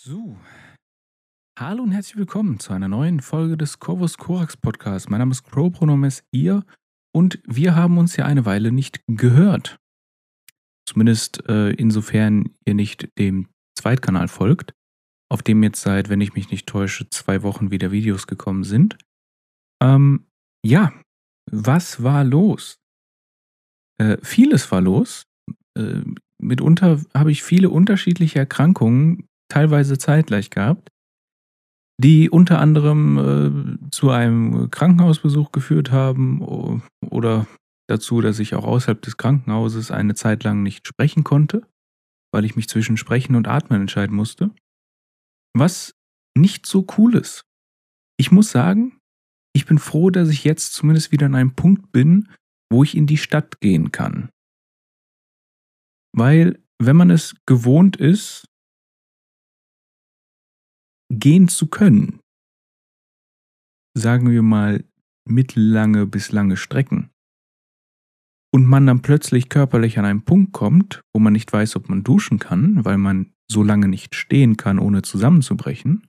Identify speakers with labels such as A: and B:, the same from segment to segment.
A: So, hallo und herzlich willkommen zu einer neuen Folge des Corvus Corax Podcast. Mein Name ist Crow-Pronomes ihr und wir haben uns ja eine Weile nicht gehört. Zumindest äh, insofern ihr nicht dem Zweitkanal folgt, auf dem jetzt seit, wenn ich mich nicht täusche, zwei Wochen wieder Videos gekommen sind. Ähm, ja, was war los? Äh, vieles war los. Äh, mitunter habe ich viele unterschiedliche Erkrankungen teilweise zeitgleich gehabt, die unter anderem äh, zu einem Krankenhausbesuch geführt haben oder dazu, dass ich auch außerhalb des Krankenhauses eine Zeit lang nicht sprechen konnte, weil ich mich zwischen Sprechen und Atmen entscheiden musste. Was nicht so cool ist. Ich muss sagen, ich bin froh, dass ich jetzt zumindest wieder an einem Punkt bin, wo ich in die Stadt gehen kann. Weil, wenn man es gewohnt ist, gehen zu können, sagen wir mal mittellange bis lange Strecken, und man dann plötzlich körperlich an einen Punkt kommt, wo man nicht weiß, ob man duschen kann, weil man so lange nicht stehen kann, ohne zusammenzubrechen,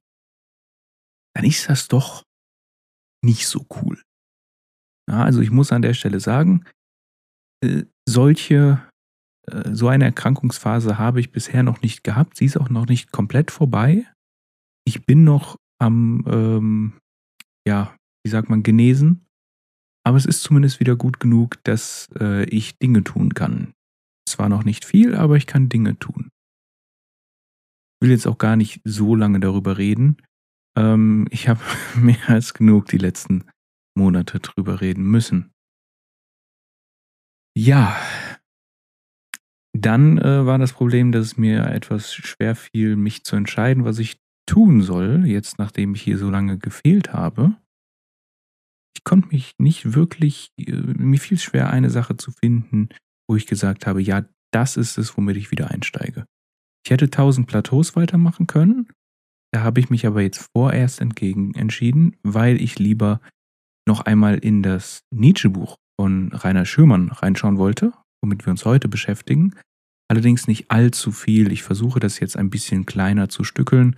A: dann ist das doch nicht so cool. Ja, also ich muss an der Stelle sagen, äh, solche, äh, so eine Erkrankungsphase habe ich bisher noch nicht gehabt. Sie ist auch noch nicht komplett vorbei. Ich bin noch am, ähm, ja, wie sagt man, genesen. Aber es ist zumindest wieder gut genug, dass äh, ich Dinge tun kann. Zwar noch nicht viel, aber ich kann Dinge tun. Ich will jetzt auch gar nicht so lange darüber reden. Ähm, ich habe mehr als genug die letzten Monate drüber reden müssen. Ja, dann äh, war das Problem, dass es mir etwas schwer fiel, mich zu entscheiden, was ich tun soll, jetzt nachdem ich hier so lange gefehlt habe. Ich konnte mich nicht wirklich, äh, mir fiel es schwer, eine Sache zu finden, wo ich gesagt habe, ja, das ist es, womit ich wieder einsteige. Ich hätte 1000 Plateaus weitermachen können, da habe ich mich aber jetzt vorerst entgegen entschieden, weil ich lieber noch einmal in das Nietzsche-Buch von Rainer Schürmann reinschauen wollte, womit wir uns heute beschäftigen. Allerdings nicht allzu viel. Ich versuche das jetzt ein bisschen kleiner zu stückeln.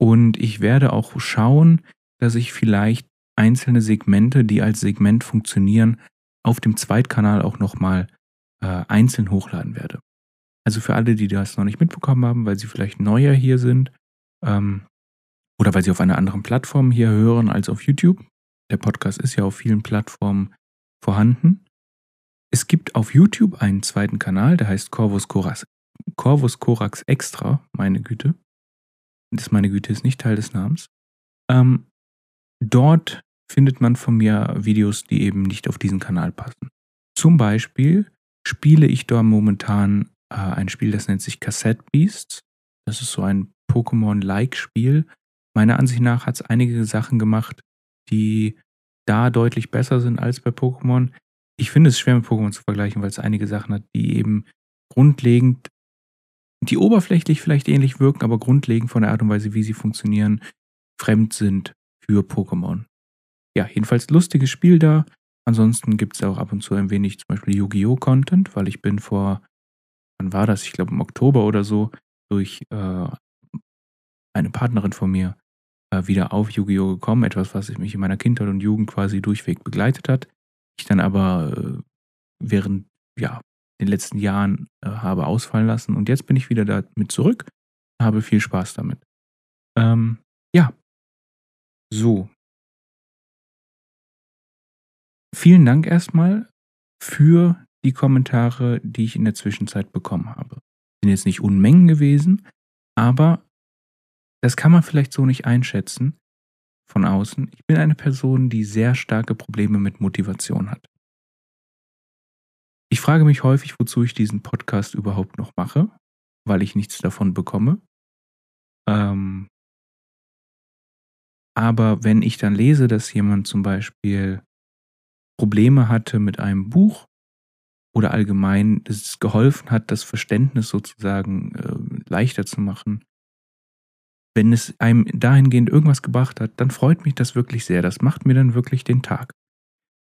A: Und ich werde auch schauen, dass ich vielleicht einzelne Segmente, die als Segment funktionieren, auf dem Zweitkanal auch nochmal äh, einzeln hochladen werde. Also für alle, die das noch nicht mitbekommen haben, weil sie vielleicht neuer hier sind ähm, oder weil sie auf einer anderen Plattform hier hören als auf YouTube. Der Podcast ist ja auf vielen Plattformen vorhanden. Es gibt auf YouTube einen zweiten Kanal, der heißt Corvus Corax, Corvus Corax Extra, meine Güte das meine Güte ist nicht Teil des Namens. Ähm, dort findet man von mir Videos, die eben nicht auf diesen Kanal passen. Zum Beispiel spiele ich dort momentan äh, ein Spiel, das nennt sich Cassette Beasts. Das ist so ein Pokémon-like-Spiel. Meiner Ansicht nach hat es einige Sachen gemacht, die da deutlich besser sind als bei Pokémon. Ich finde es schwer mit Pokémon zu vergleichen, weil es einige Sachen hat, die eben grundlegend die oberflächlich vielleicht ähnlich wirken, aber grundlegend von der Art und Weise, wie sie funktionieren, fremd sind für Pokémon. Ja, jedenfalls lustiges Spiel da. Ansonsten gibt es auch ab und zu ein wenig zum Beispiel Yu-Gi-Oh! Content, weil ich bin vor, wann war das? Ich glaube im Oktober oder so, durch äh, eine Partnerin von mir äh, wieder auf Yu-Gi-Oh! gekommen. Etwas, was mich in meiner Kindheit und Jugend quasi durchweg begleitet hat. Ich dann aber äh, während ja, den letzten Jahren äh, habe ausfallen lassen. Und jetzt bin ich wieder damit zurück, habe viel Spaß damit. Ähm, ja, so. Vielen Dank erstmal für die Kommentare, die ich in der Zwischenzeit bekommen habe. Sind jetzt nicht Unmengen gewesen, aber das kann man vielleicht so nicht einschätzen von außen. Ich bin eine Person, die sehr starke Probleme mit Motivation hat. Ich frage mich häufig, wozu ich diesen Podcast überhaupt noch mache, weil ich nichts davon bekomme. Ähm, aber wenn ich dann lese, dass jemand zum Beispiel Probleme hatte mit einem Buch oder allgemein es geholfen hat, das Verständnis sozusagen äh, leichter zu machen, wenn es einem dahingehend irgendwas gebracht hat, dann freut mich das wirklich sehr. Das macht mir dann wirklich den Tag.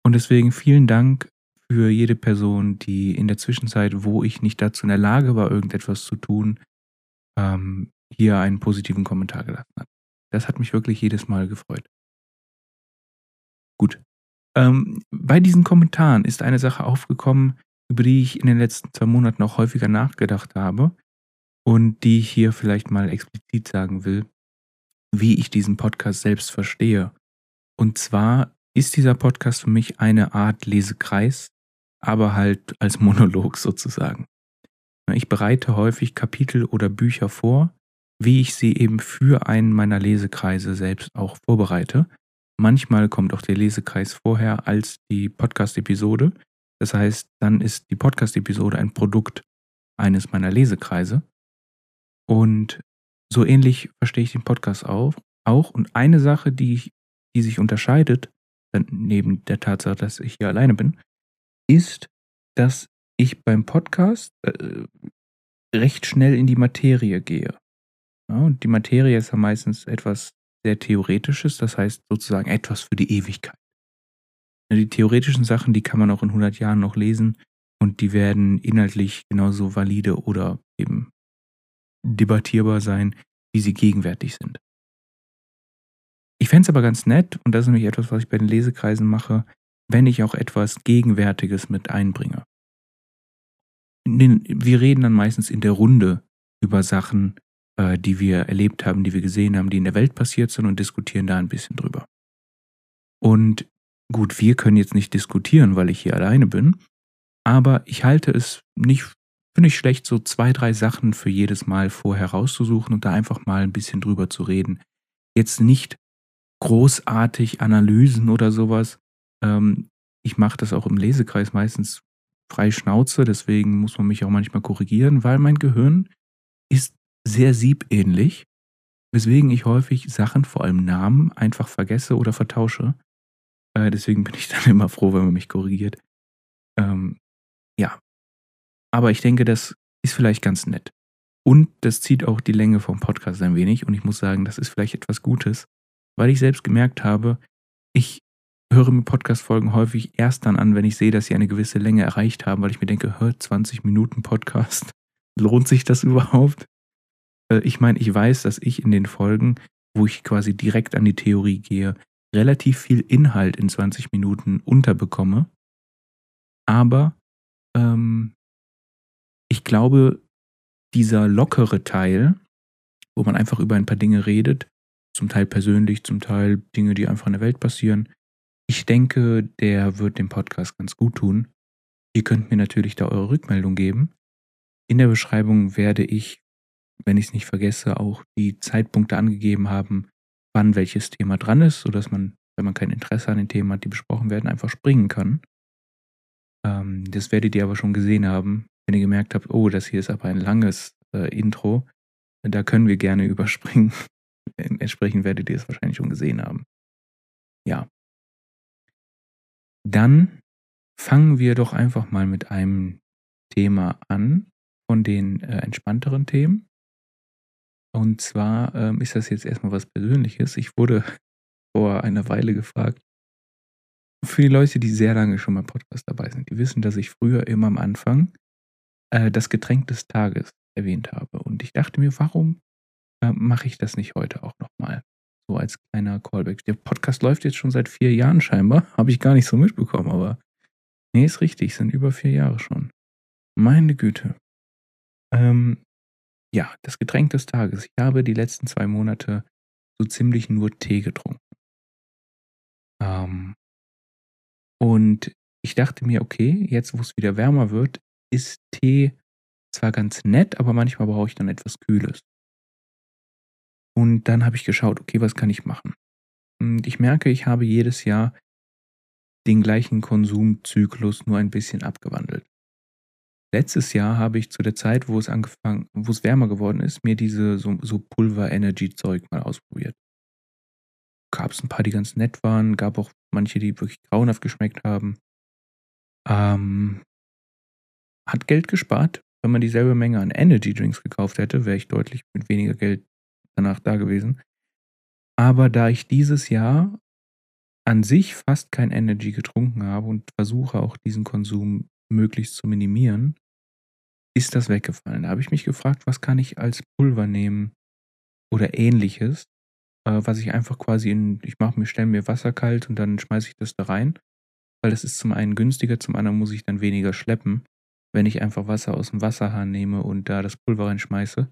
A: Und deswegen vielen Dank für jede Person, die in der Zwischenzeit, wo ich nicht dazu in der Lage war, irgendetwas zu tun, ähm, hier einen positiven Kommentar gelassen hat. Das hat mich wirklich jedes Mal gefreut. Gut. Ähm, bei diesen Kommentaren ist eine Sache aufgekommen, über die ich in den letzten zwei Monaten auch häufiger nachgedacht habe und die ich hier vielleicht mal explizit sagen will, wie ich diesen Podcast selbst verstehe. Und zwar ist dieser Podcast für mich eine Art Lesekreis, aber halt als Monolog sozusagen. Ich bereite häufig Kapitel oder Bücher vor, wie ich sie eben für einen meiner Lesekreise selbst auch vorbereite. Manchmal kommt auch der Lesekreis vorher als die Podcast-Episode. Das heißt, dann ist die Podcast-Episode ein Produkt eines meiner Lesekreise. Und so ähnlich verstehe ich den Podcast auch. Und eine Sache, die, die sich unterscheidet, neben der Tatsache, dass ich hier alleine bin, ist, dass ich beim Podcast äh, recht schnell in die Materie gehe. Ja, und die Materie ist ja meistens etwas sehr Theoretisches, das heißt sozusagen etwas für die Ewigkeit. Die theoretischen Sachen, die kann man auch in 100 Jahren noch lesen und die werden inhaltlich genauso valide oder eben debattierbar sein, wie sie gegenwärtig sind. Ich fände es aber ganz nett, und das ist nämlich etwas, was ich bei den Lesekreisen mache, wenn ich auch etwas Gegenwärtiges mit einbringe. Wir reden dann meistens in der Runde über Sachen, äh, die wir erlebt haben, die wir gesehen haben, die in der Welt passiert sind und diskutieren da ein bisschen drüber. Und gut, wir können jetzt nicht diskutieren, weil ich hier alleine bin, aber ich halte es nicht für nicht schlecht, so zwei, drei Sachen für jedes Mal vorher rauszusuchen und da einfach mal ein bisschen drüber zu reden. Jetzt nicht großartig Analysen oder sowas. Ähm, ich mache das auch im Lesekreis meistens frei Schnauze, deswegen muss man mich auch manchmal korrigieren, weil mein Gehirn ist sehr siebähnlich, weswegen ich häufig Sachen, vor allem Namen, einfach vergesse oder vertausche. Äh, deswegen bin ich dann immer froh, wenn man mich korrigiert. Ähm, ja. Aber ich denke, das ist vielleicht ganz nett. Und das zieht auch die Länge vom Podcast ein wenig. Und ich muss sagen, das ist vielleicht etwas Gutes, weil ich selbst gemerkt habe, ich höre mir Podcast-Folgen häufig erst dann an, wenn ich sehe, dass sie eine gewisse Länge erreicht haben, weil ich mir denke, hört 20 Minuten Podcast, lohnt sich das überhaupt? Äh, ich meine, ich weiß, dass ich in den Folgen, wo ich quasi direkt an die Theorie gehe, relativ viel Inhalt in 20 Minuten unterbekomme. Aber ähm, ich glaube, dieser lockere Teil, wo man einfach über ein paar Dinge redet, zum Teil persönlich, zum Teil Dinge, die einfach in der Welt passieren. Ich denke, der wird dem Podcast ganz gut tun. Ihr könnt mir natürlich da eure Rückmeldung geben. In der Beschreibung werde ich, wenn ich es nicht vergesse, auch die Zeitpunkte angegeben haben, wann welches Thema dran ist, sodass man, wenn man kein Interesse an den Themen hat, die besprochen werden, einfach springen kann. Ähm, das werdet ihr aber schon gesehen haben, wenn ihr gemerkt habt, oh, das hier ist aber ein langes äh, Intro. Da können wir gerne überspringen. Entsprechend werdet ihr es wahrscheinlich schon gesehen haben. Ja. Dann fangen wir doch einfach mal mit einem Thema an von den äh, entspannteren Themen. Und zwar ähm, ist das jetzt erstmal was Persönliches. Ich wurde vor einer Weile gefragt, für die Leute, die sehr lange schon beim Podcast dabei sind, die wissen, dass ich früher immer am Anfang äh, das Getränk des Tages erwähnt habe. Und ich dachte mir, warum äh, mache ich das nicht heute auch nochmal. So als kleiner Callback. Der Podcast läuft jetzt schon seit vier Jahren scheinbar. Habe ich gar nicht so mitbekommen, aber nee, ist richtig, sind über vier Jahre schon. Meine Güte. Ähm, ja, das Getränk des Tages. Ich habe die letzten zwei Monate so ziemlich nur Tee getrunken. Ähm, und ich dachte mir, okay, jetzt wo es wieder wärmer wird, ist Tee zwar ganz nett, aber manchmal brauche ich dann etwas Kühles. Und dann habe ich geschaut, okay, was kann ich machen? Und ich merke, ich habe jedes Jahr den gleichen Konsumzyklus nur ein bisschen abgewandelt. Letztes Jahr habe ich zu der Zeit, wo es angefangen, wo es wärmer geworden ist, mir diese so, so Pulver-Energy-Zeug mal ausprobiert. Gab es ein paar, die ganz nett waren, gab auch manche, die wirklich grauenhaft geschmeckt haben. Ähm, hat Geld gespart. Wenn man dieselbe Menge an Energy Drinks gekauft hätte, wäre ich deutlich mit weniger Geld danach da gewesen. Aber da ich dieses Jahr an sich fast kein Energy getrunken habe und versuche auch diesen Konsum möglichst zu minimieren, ist das weggefallen. Da habe ich mich gefragt, was kann ich als Pulver nehmen, oder ähnliches, äh, was ich einfach quasi in, ich mache mir, stelle mir Wasser kalt und dann schmeiße ich das da rein, weil das ist zum einen günstiger, zum anderen muss ich dann weniger schleppen, wenn ich einfach Wasser aus dem Wasserhahn nehme und da das Pulver reinschmeiße,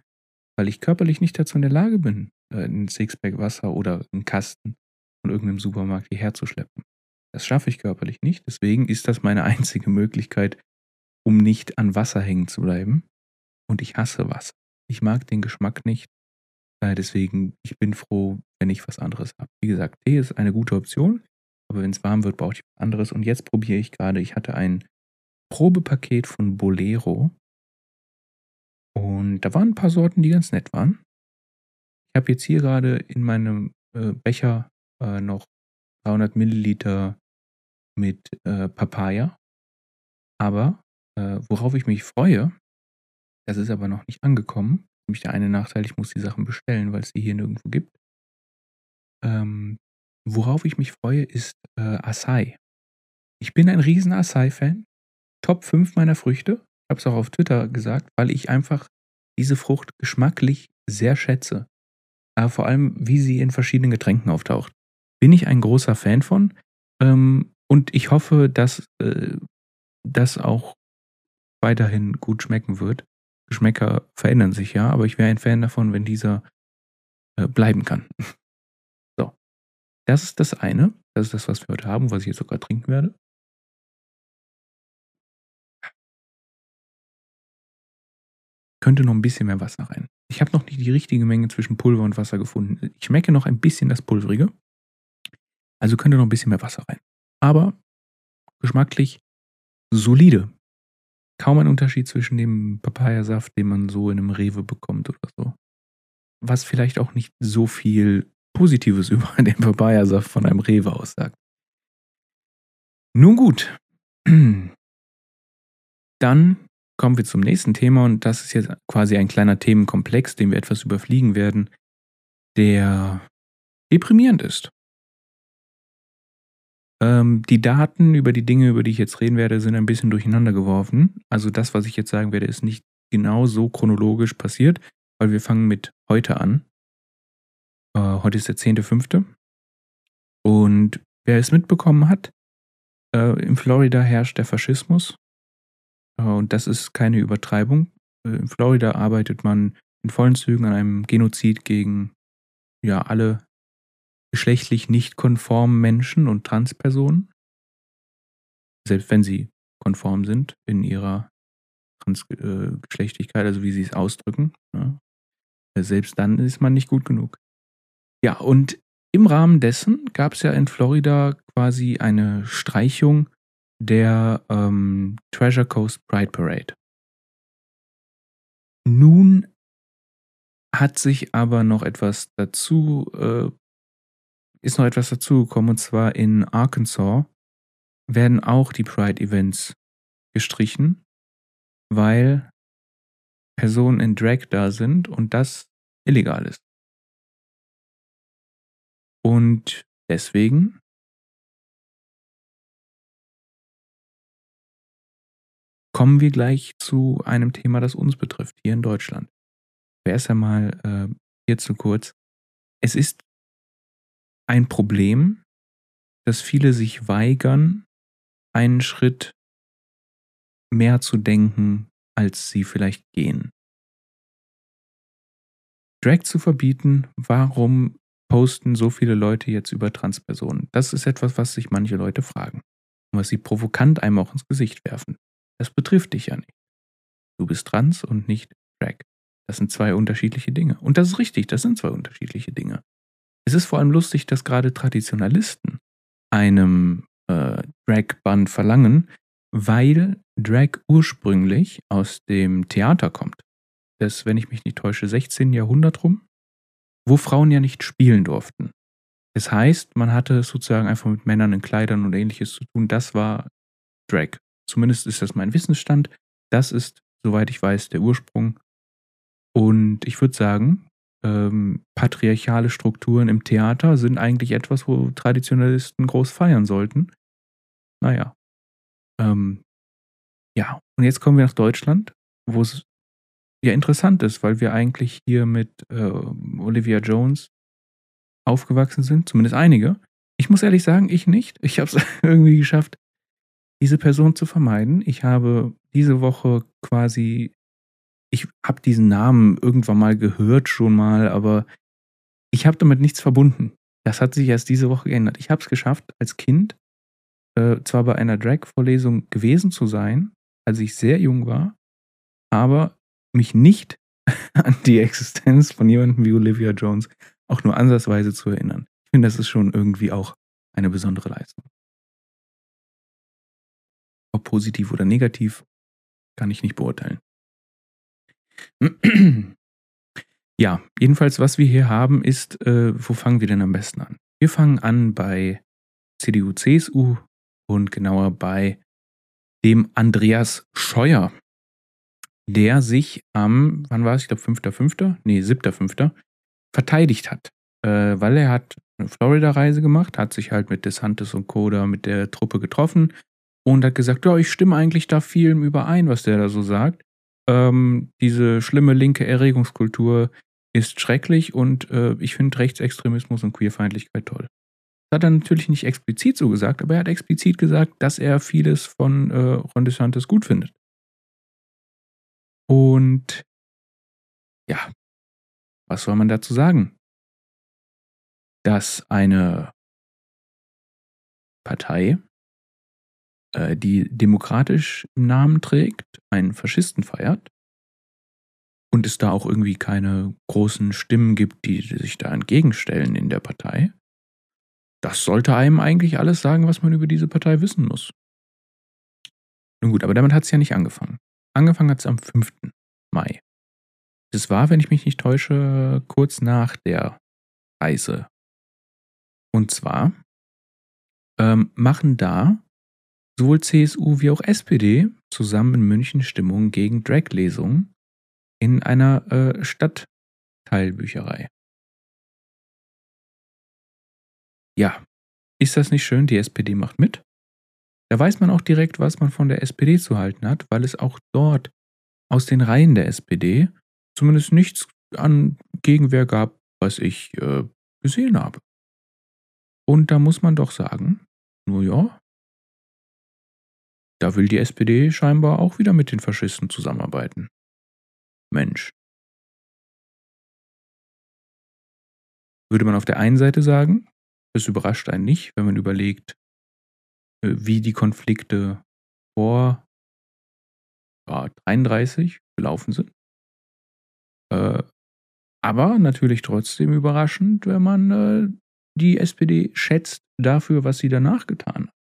A: weil ich körperlich nicht dazu in der Lage bin, ein Sixpack Wasser oder einen Kasten von irgendeinem Supermarkt hierher zu schleppen. Das schaffe ich körperlich nicht, deswegen ist das meine einzige Möglichkeit, um nicht an Wasser hängen zu bleiben. Und ich hasse Wasser. Ich mag den Geschmack nicht. Äh, deswegen, ich bin froh, wenn ich was anderes habe. Wie gesagt, Tee ist eine gute Option, aber wenn es warm wird, brauche ich was anderes. Und jetzt probiere ich gerade, ich hatte ein Probepaket von Bolero. Und da waren ein paar Sorten, die ganz nett waren. Ich habe jetzt hier gerade in meinem äh, Becher äh, noch 300 Milliliter mit äh, Papaya. Aber äh, worauf ich mich freue, das ist aber noch nicht angekommen. Nämlich der eine Nachteil, ich muss die Sachen bestellen, weil es die hier nirgendwo gibt. Ähm, worauf ich mich freue, ist äh, Acai. Ich bin ein riesen Acai-Fan. Top 5 meiner Früchte. Ich habe es auch auf Twitter gesagt, weil ich einfach diese Frucht geschmacklich sehr schätze. Aber vor allem, wie sie in verschiedenen Getränken auftaucht. Bin ich ein großer Fan von. Ähm, und ich hoffe, dass äh, das auch weiterhin gut schmecken wird. Geschmäcker verändern sich ja, aber ich wäre ein Fan davon, wenn dieser äh, bleiben kann. so. Das ist das eine. Das ist das, was wir heute haben, was ich jetzt sogar trinken werde. Könnte noch ein bisschen mehr Wasser rein. Ich habe noch nicht die richtige Menge zwischen Pulver und Wasser gefunden. Ich schmecke noch ein bisschen das Pulverige. Also könnte noch ein bisschen mehr Wasser rein. Aber geschmacklich solide kaum ein Unterschied zwischen dem Papayasaft, den man so in einem Rewe bekommt oder so. Was vielleicht auch nicht so viel Positives über den Papayasaft von einem Rewe aussagt. Nun gut. Dann kommen wir zum nächsten Thema und das ist jetzt quasi ein kleiner Themenkomplex, den wir etwas überfliegen werden, der deprimierend ist. Ähm, die Daten über die Dinge, über die ich jetzt reden werde, sind ein bisschen durcheinander geworfen. Also das, was ich jetzt sagen werde, ist nicht genau so chronologisch passiert, weil wir fangen mit heute an. Äh, heute ist der 10.5. Und wer es mitbekommen hat, äh, in Florida herrscht der Faschismus. Äh, und das ist keine Übertreibung. Äh, in Florida arbeitet man in vollen Zügen an einem Genozid gegen ja alle geschlechtlich nicht konformen Menschen und Transpersonen, selbst wenn sie konform sind in ihrer Transgeschlechtlichkeit, äh, also wie sie es ausdrücken, ne? selbst dann ist man nicht gut genug. Ja, und im Rahmen dessen gab es ja in Florida quasi eine Streichung der ähm, Treasure Coast Pride Parade. Nun hat sich aber noch etwas dazu äh, ist noch etwas dazugekommen und zwar in Arkansas werden auch die Pride-Events gestrichen, weil Personen in Drag da sind und das illegal ist. Und deswegen kommen wir gleich zu einem Thema, das uns betrifft, hier in Deutschland. Erst einmal äh, hierzu kurz. Es ist ein Problem, dass viele sich weigern, einen Schritt mehr zu denken, als sie vielleicht gehen. Drag zu verbieten, warum posten so viele Leute jetzt über Transpersonen? Das ist etwas, was sich manche Leute fragen und was sie provokant einem auch ins Gesicht werfen. Das betrifft dich ja nicht. Du bist trans und nicht Drag. Das sind zwei unterschiedliche Dinge. Und das ist richtig, das sind zwei unterschiedliche Dinge. Es ist vor allem lustig, dass gerade Traditionalisten einem äh, Drag-Band verlangen, weil Drag ursprünglich aus dem Theater kommt. Das, wenn ich mich nicht täusche, 16. Jahrhundert rum, wo Frauen ja nicht spielen durften. Das heißt, man hatte sozusagen einfach mit Männern in Kleidern und ähnliches zu tun. Das war Drag. Zumindest ist das mein Wissensstand. Das ist, soweit ich weiß, der Ursprung. Und ich würde sagen, ähm, patriarchale Strukturen im Theater sind eigentlich etwas, wo Traditionalisten groß feiern sollten. Naja. Ähm, ja, und jetzt kommen wir nach Deutschland, wo es ja interessant ist, weil wir eigentlich hier mit äh, Olivia Jones aufgewachsen sind, zumindest einige. Ich muss ehrlich sagen, ich nicht. Ich habe es irgendwie geschafft, diese Person zu vermeiden. Ich habe diese Woche quasi, ich habe diesen Namen irgendwann mal gehört schon mal, aber ich habe damit nichts verbunden. Das hat sich erst diese Woche geändert. Ich habe es geschafft, als Kind äh, zwar bei einer Drag-Vorlesung gewesen zu sein, als ich sehr jung war, aber mich nicht an die Existenz von jemandem wie Olivia Jones auch nur ansatzweise zu erinnern. Ich finde, das ist schon irgendwie auch eine besondere Leistung. Ob positiv oder negativ, kann ich nicht beurteilen. Ja, jedenfalls, was wir hier haben, ist, äh, wo fangen wir denn am besten an? Wir fangen an bei CDU, CSU und genauer bei dem Andreas Scheuer, der sich am, wann war es, ich glaube 5.5., nee, 7.5., verteidigt hat, äh, weil er hat eine Florida-Reise gemacht, hat sich halt mit DeSantis und Co. da mit der Truppe getroffen und hat gesagt, ja, ich stimme eigentlich da vielem überein, was der da so sagt. Ähm, diese schlimme linke Erregungskultur ist schrecklich und äh, ich finde Rechtsextremismus und Queerfeindlichkeit toll. Das hat er natürlich nicht explizit so gesagt, aber er hat explizit gesagt, dass er vieles von äh, Ron DeSantis gut findet. Und ja, was soll man dazu sagen? Dass eine Partei, äh, die demokratisch im Namen trägt, einen Faschisten feiert und es da auch irgendwie keine großen Stimmen gibt, die sich da entgegenstellen in der Partei, das sollte einem eigentlich alles sagen, was man über diese Partei wissen muss. Nun gut, aber damit hat es ja nicht angefangen. Angefangen hat es am 5. Mai. Das war, wenn ich mich nicht täusche, kurz nach der Reise. Und zwar ähm, machen da sowohl CSU wie auch SPD zusammen in München Stimmung gegen Drag-Lesungen in einer äh, Stadtteilbücherei. Ja, ist das nicht schön? Die SPD macht mit. Da weiß man auch direkt, was man von der SPD zu halten hat, weil es auch dort aus den Reihen der SPD zumindest nichts an Gegenwehr gab, was ich äh, gesehen habe. Und da muss man doch sagen, nur ja, da will die SPD scheinbar auch wieder mit den Faschisten zusammenarbeiten. Mensch. Würde man auf der einen Seite sagen, es überrascht einen nicht, wenn man überlegt, äh, wie die Konflikte vor ja, 33 gelaufen sind. Äh, aber natürlich trotzdem überraschend, wenn man äh, die SPD schätzt dafür, was sie danach getan hat.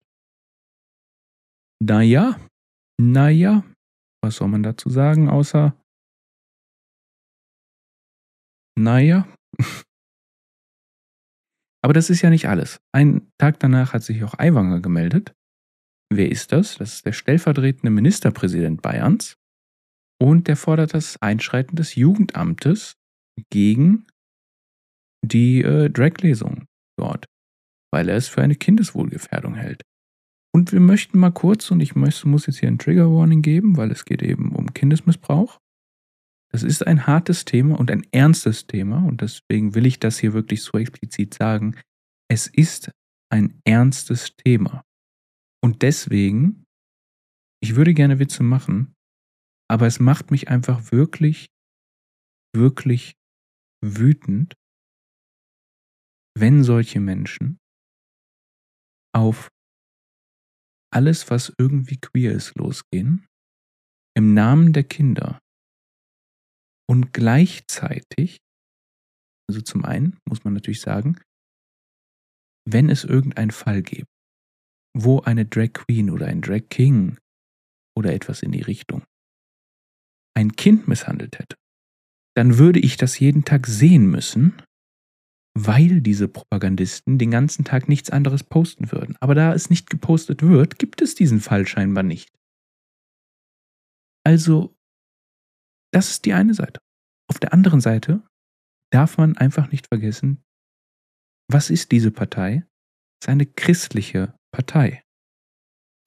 A: Naja, naja, was soll man dazu sagen, außer naja. Aber das ist ja nicht alles. Einen Tag danach hat sich auch Aiwanger gemeldet. Wer ist das? Das ist der stellvertretende Ministerpräsident Bayerns. Und der fordert das Einschreiten des Jugendamtes gegen die äh, Drag-Lesung dort, weil er es für eine Kindeswohlgefährdung hält. Und wir möchten mal kurz, und ich muss jetzt hier ein Trigger Warning geben, weil es geht eben um Kindesmissbrauch. Das ist ein hartes Thema und ein ernstes Thema und deswegen will ich das hier wirklich so explizit sagen. Es ist ein ernstes Thema. Und deswegen, ich würde gerne Witze machen, aber es macht mich einfach wirklich, wirklich wütend, wenn solche Menschen auf alles, was irgendwie queer ist, losgehen, im Namen der Kinder. Und gleichzeitig, also zum einen muss man natürlich sagen, wenn es irgendeinen Fall gibt, wo eine Drag Queen oder ein Drag King oder etwas in die Richtung ein Kind misshandelt hätte, dann würde ich das jeden Tag sehen müssen, weil diese Propagandisten den ganzen Tag nichts anderes posten würden. Aber da es nicht gepostet wird, gibt es diesen Fall scheinbar nicht. Also das ist die eine Seite. Auf der anderen Seite darf man einfach nicht vergessen, was ist diese Partei? Es ist eine christliche Partei.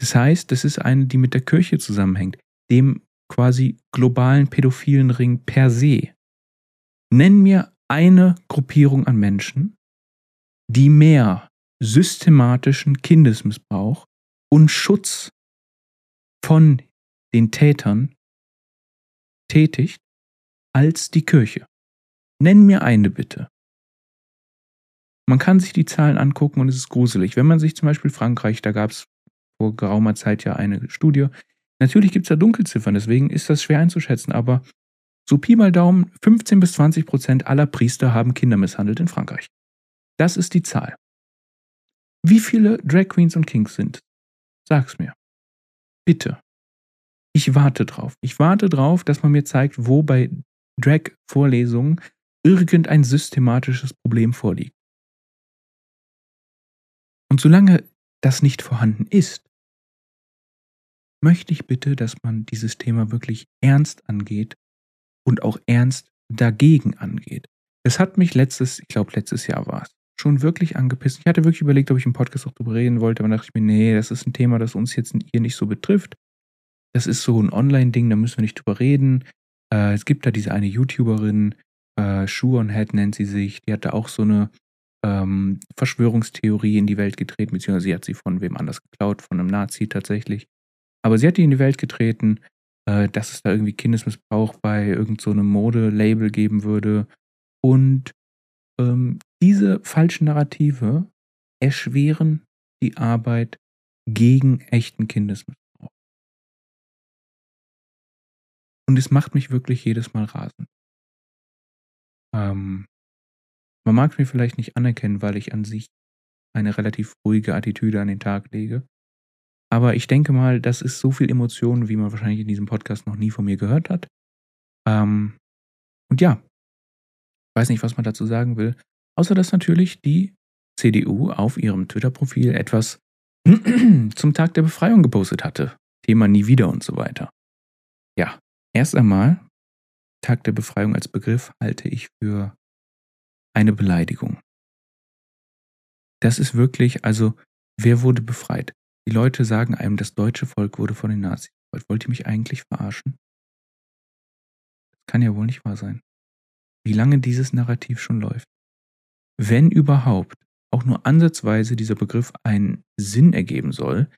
A: Das heißt, das ist eine, die mit der Kirche zusammenhängt. Dem quasi globalen pädophilen Ring per se. Nenn mir eine Gruppierung an Menschen, die mehr systematischen Kindesmissbrauch und Schutz von den Tätern tätigt als die Kirche. Nenn mir eine bitte. Man kann sich die Zahlen angucken und es ist gruselig. Wenn man sich zum Beispiel Frankreich, da gab es vor geraumer Zeit ja eine Studie. Natürlich gibt es da Dunkelziffern, deswegen ist das schwer einzuschätzen, aber so Pi mal Daumen, 15 bis 20 Prozent aller Priester haben Kinder misshandelt in Frankreich. Das ist die Zahl. Wie viele Drag Queens und Kings sind? Sag's mir. Bitte. Ich warte drauf. Ich warte drauf, dass man mir zeigt, wo bei Drag-Vorlesungen irgendein systematisches Problem vorliegt. Und solange das nicht vorhanden ist, möchte ich bitte, dass man dieses Thema wirklich ernst angeht und auch ernst dagegen angeht. Es hat mich letztes, ich glaube letztes Jahr war es, schon wirklich angepisst. Ich hatte wirklich überlegt, ob ich im Podcast auch darüber reden wollte, aber dachte ich mir, nee, das ist ein Thema, das uns jetzt hier nicht so betrifft. Das ist so ein Online-Ding, da müssen wir nicht drüber reden. Äh, es gibt da diese eine YouTuberin, äh, Shoe on Head nennt sie sich, die hat da auch so eine ähm, Verschwörungstheorie in die Welt getreten, beziehungsweise sie hat sie von wem anders geklaut, von einem Nazi tatsächlich. Aber sie hat die in die Welt getreten, äh, dass es da irgendwie Kindesmissbrauch bei irgendeinem so Mode-Label geben würde. Und ähm, diese falschen Narrative erschweren die Arbeit gegen echten Kindesmissbrauch. Und es macht mich wirklich jedes Mal rasend. Ähm, man mag es mir vielleicht nicht anerkennen, weil ich an sich eine relativ ruhige Attitüde an den Tag lege. Aber ich denke mal, das ist so viel Emotionen, wie man wahrscheinlich in diesem Podcast noch nie von mir gehört hat. Ähm, und ja, weiß nicht, was man dazu sagen will. Außer dass natürlich die CDU auf ihrem Twitter-Profil etwas zum Tag der Befreiung gepostet hatte. Thema nie wieder und so weiter. Ja, Erst einmal, Tag der Befreiung als Begriff halte ich für eine Beleidigung. Das ist wirklich, also, wer wurde befreit? Die Leute sagen einem, das deutsche Volk wurde von den Nazis befreit. Wollt ihr mich eigentlich verarschen? Das kann ja wohl nicht wahr sein. Wie lange dieses Narrativ schon läuft. Wenn überhaupt auch nur ansatzweise dieser Begriff einen Sinn ergeben soll,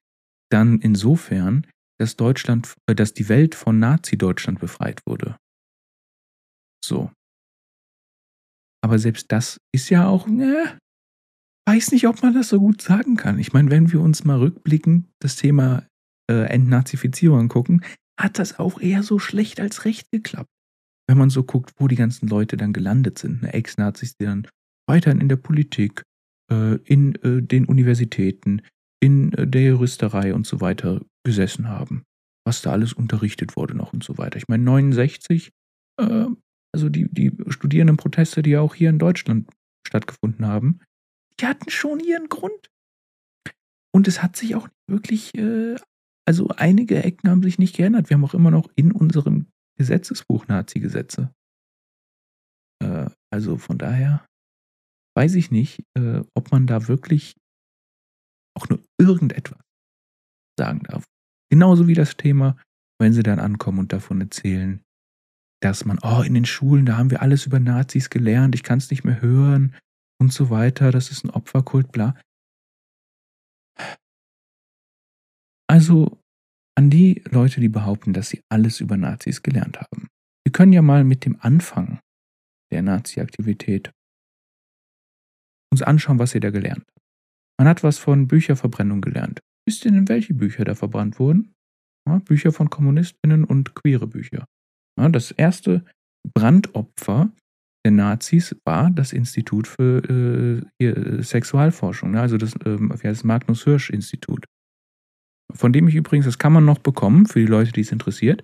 A: dann insofern, dass Deutschland, äh, dass die Welt von Nazi-Deutschland befreit wurde. So. Aber selbst das ist ja auch, ne, weiß nicht, ob man das so gut sagen kann. Ich meine, wenn wir uns mal rückblickend das Thema äh, Entnazifizierung angucken, hat das auch eher so schlecht als recht geklappt. Wenn man so guckt, wo die ganzen Leute dann gelandet sind, ne, Ex-Nazis, die dann weiterhin in der Politik, äh, in äh, den Universitäten, in äh, der Juristerei und so weiter gesessen haben. Was da alles unterrichtet wurde noch und so weiter. Ich meine, 69, äh, also die, die Studierendenproteste, die ja auch hier in Deutschland stattgefunden haben, die hatten schon ihren Grund. Und es hat sich auch wirklich, äh, also einige Ecken haben sich nicht geändert. Wir haben auch immer noch in unserem Gesetzesbuch Nazi-Gesetze. Äh, also von daher weiß ich nicht, äh, ob man da wirklich auch nur irgendetwas sagen darf. Genauso wie das Thema, wenn sie dann ankommen und davon erzählen, dass man, oh, in den Schulen, da haben wir alles über Nazis gelernt, ich kann es nicht mehr hören und so weiter, das ist ein Opferkult, bla. Also an die Leute, die behaupten, dass sie alles über Nazis gelernt haben. Wir können ja mal mit dem Anfang der Nazi-Aktivität uns anschauen, was sie da gelernt haben. Man hat was von Bücherverbrennung gelernt. Wisst ihr denn, welche Bücher da verbrannt wurden? Ja, Bücher von Kommunistinnen und queere Bücher. Ja, das erste Brandopfer der Nazis war das Institut für äh, äh Sexualforschung, ne? also das, äh, das Magnus Hirsch Institut. Von dem ich übrigens, das kann man noch bekommen für die Leute, die es interessiert.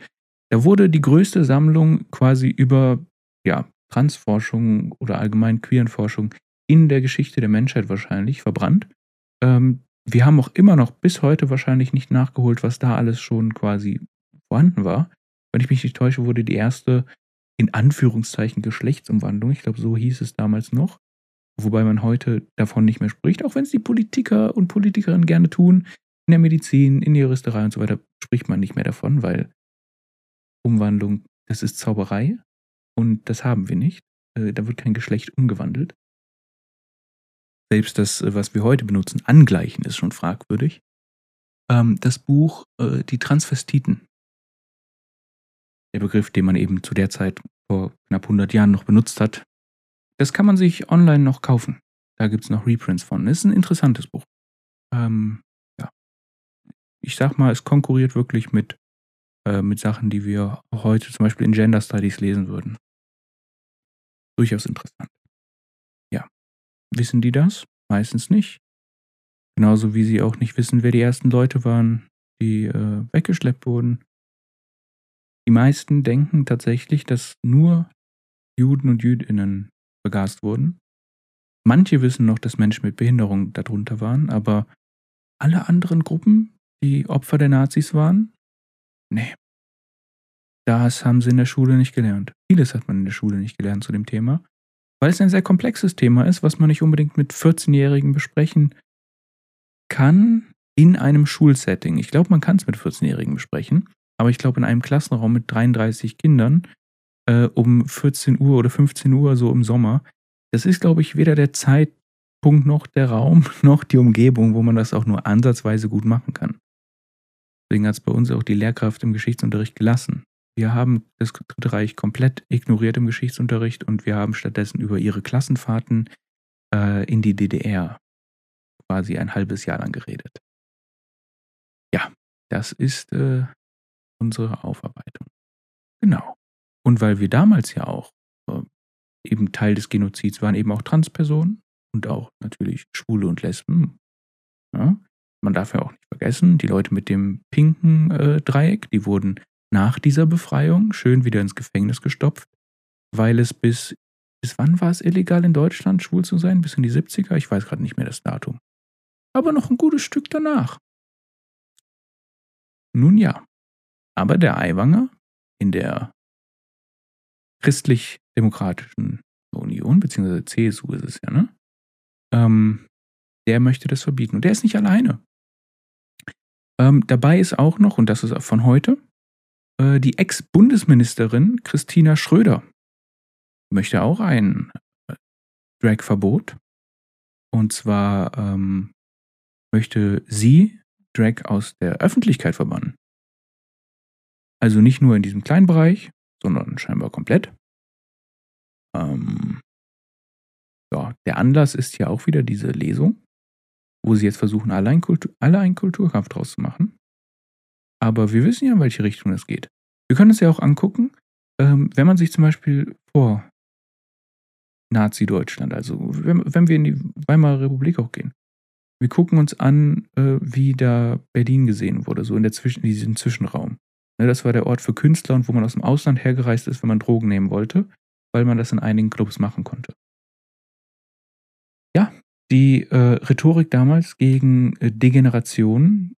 A: Da wurde die größte Sammlung quasi über ja, Transforschung oder allgemein Queerenforschung in der Geschichte der Menschheit wahrscheinlich verbrannt. Ähm, wir haben auch immer noch bis heute wahrscheinlich nicht nachgeholt, was da alles schon quasi vorhanden war. Wenn ich mich nicht täusche, wurde die erste in Anführungszeichen Geschlechtsumwandlung, ich glaube, so hieß es damals noch, wobei man heute davon nicht mehr spricht, auch wenn es die Politiker und Politikerinnen gerne tun. In der Medizin, in der Juristerei und so weiter spricht man nicht mehr davon, weil Umwandlung, das ist Zauberei und das haben wir nicht. Äh, da wird kein Geschlecht umgewandelt. Selbst das, äh, was wir heute benutzen, angleichen, ist schon fragwürdig. Ähm, das Buch äh, Die Transvestiten. Der Begriff, den man eben zu der Zeit vor knapp 100 Jahren noch benutzt hat. Das kann man sich online noch kaufen. Da gibt es noch Reprints von. Ist ein interessantes Buch. Ähm, ja. Ich sag mal, es konkurriert wirklich mit, äh, mit Sachen, die wir heute zum Beispiel in Gender Studies lesen würden. Durchaus interessant. Ja. Wissen die das? Meistens nicht. Genauso wie sie auch nicht wissen, wer die ersten Leute waren, die äh, weggeschleppt wurden. Die meisten denken tatsächlich, dass nur Juden und Jüdinnen begast wurden. Manche wissen noch, dass Menschen mit Behinderung darunter waren, aber alle anderen Gruppen, die Opfer der Nazis waren, nee. Das haben sie in der Schule nicht gelernt. Vieles hat man in der Schule nicht gelernt zu dem Thema, weil es ein sehr komplexes Thema ist, was man nicht unbedingt mit 14-Jährigen besprechen kann in einem Schulsetting. Ich glaube, man kann es mit 14-Jährigen besprechen, aber ich glaube, in einem Klassenraum mit 33 Kindern äh, um 14 Uhr oder 15 Uhr, so im Sommer, das ist, glaube ich, weder der Zeitpunkt noch der Raum noch die Umgebung, wo man das auch nur ansatzweise gut machen kann. Deswegen hat es bei uns auch die Lehrkraft im Geschichtsunterricht gelassen. Wir haben das Dritte Reich komplett ignoriert im Geschichtsunterricht und wir haben stattdessen über ihre Klassenfahrten äh, in die DDR quasi ein halbes Jahr lang geredet. Ja, das ist äh, unsere Aufarbeitung. Genau. Und weil wir damals ja auch äh, eben Teil des Genozids waren, eben auch Transpersonen und auch natürlich Schwule und Lesben. Ja? Man darf ja auch nicht vergessen, die Leute mit dem pinken äh, Dreieck, die wurden nach dieser Befreiung schön wieder ins Gefängnis gestopft, weil es bis, bis wann war es illegal in Deutschland, schwul zu sein? Bis in die 70er? Ich weiß gerade nicht mehr das Datum. Aber noch ein gutes Stück danach. Nun ja, aber der Aiwanger in der christlich-demokratischen Union, beziehungsweise CSU ist es ja, ne? Ähm, der möchte das verbieten. Und der ist nicht alleine. Ähm, dabei ist auch noch, und das ist von heute, äh, die Ex-Bundesministerin Christina Schröder möchte auch ein äh, Drag-Verbot. Und zwar ähm, möchte sie Drag aus der Öffentlichkeit verbannen. Also nicht nur in diesem kleinen Bereich, sondern scheinbar komplett. Ähm, ja, der Anlass ist ja auch wieder diese Lesung, wo sie jetzt versuchen, alle, ein Kultur, alle einen Kulturkampf draus zu machen. Aber wir wissen ja, in welche Richtung das geht. Wir können es ja auch angucken, ähm, wenn man sich zum Beispiel vor Nazi-Deutschland, also wenn, wenn, wir in die Weimarer Republik auch gehen, wir gucken uns an, äh, wie da Berlin gesehen wurde, so in, der Zwischen, in diesem Zwischenraum. Ne, das war der Ort für Künstler und wo man aus dem Ausland hergereist ist, wenn man Drogen nehmen wollte, weil man das in einigen Clubs machen konnte. Ja, die äh, Rhetorik damals gegen äh, Degeneration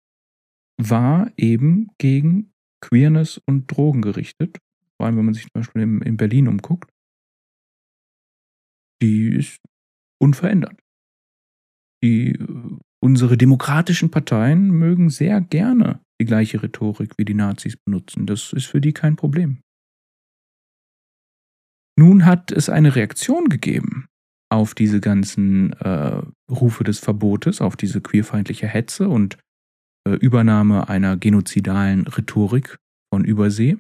A: war eben gegen Queerness und Drogen gerichtet. Vor allem, wenn man sich zum Beispiel in, in Berlin umguckt. Die ist unverändert. Die, äh, unsere demokratischen Parteien mögen sehr gerne die gleiche Rhetorik wie die Nazis benutzen. Das ist für die kein Problem. Nun hat es eine Reaktion gegeben auf diese ganzen äh, Rufe des Verbotes, auf diese queerfeindliche Hetze und äh, Übernahme einer genozidalen Rhetorik von Übersee.